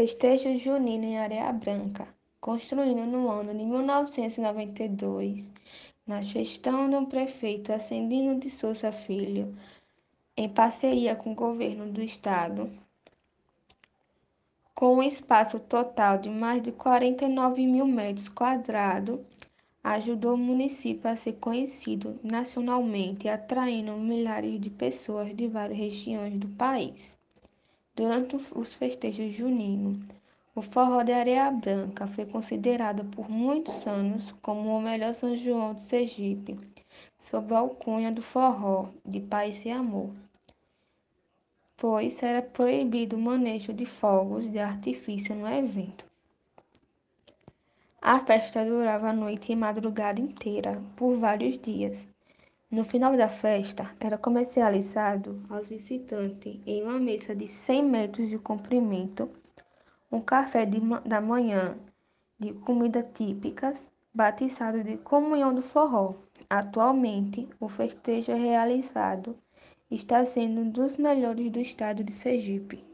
Festejo junino em Areia Branca, construído no ano de 1992, na gestão do prefeito Ascendino de Souza Filho, em parceria com o governo do estado, com um espaço total de mais de 49 mil metros quadrados, ajudou o município a ser conhecido nacionalmente, atraindo milhares de pessoas de várias regiões do país. Durante os festejos juninos, o forró de Areia Branca foi considerado por muitos anos como o melhor São João de Sergipe, sob a alcunha do forró de paz e amor, pois era proibido o manejo de fogos de artifício no evento. A festa durava a noite e madrugada inteira, por vários dias. No final da festa, era comercializado aos visitantes, em uma mesa de 100 metros de comprimento, um café de, da manhã de comidas típicas, batizado de Comunhão do Forró. Atualmente, o festejo realizado está sendo um dos melhores do estado de Sergipe.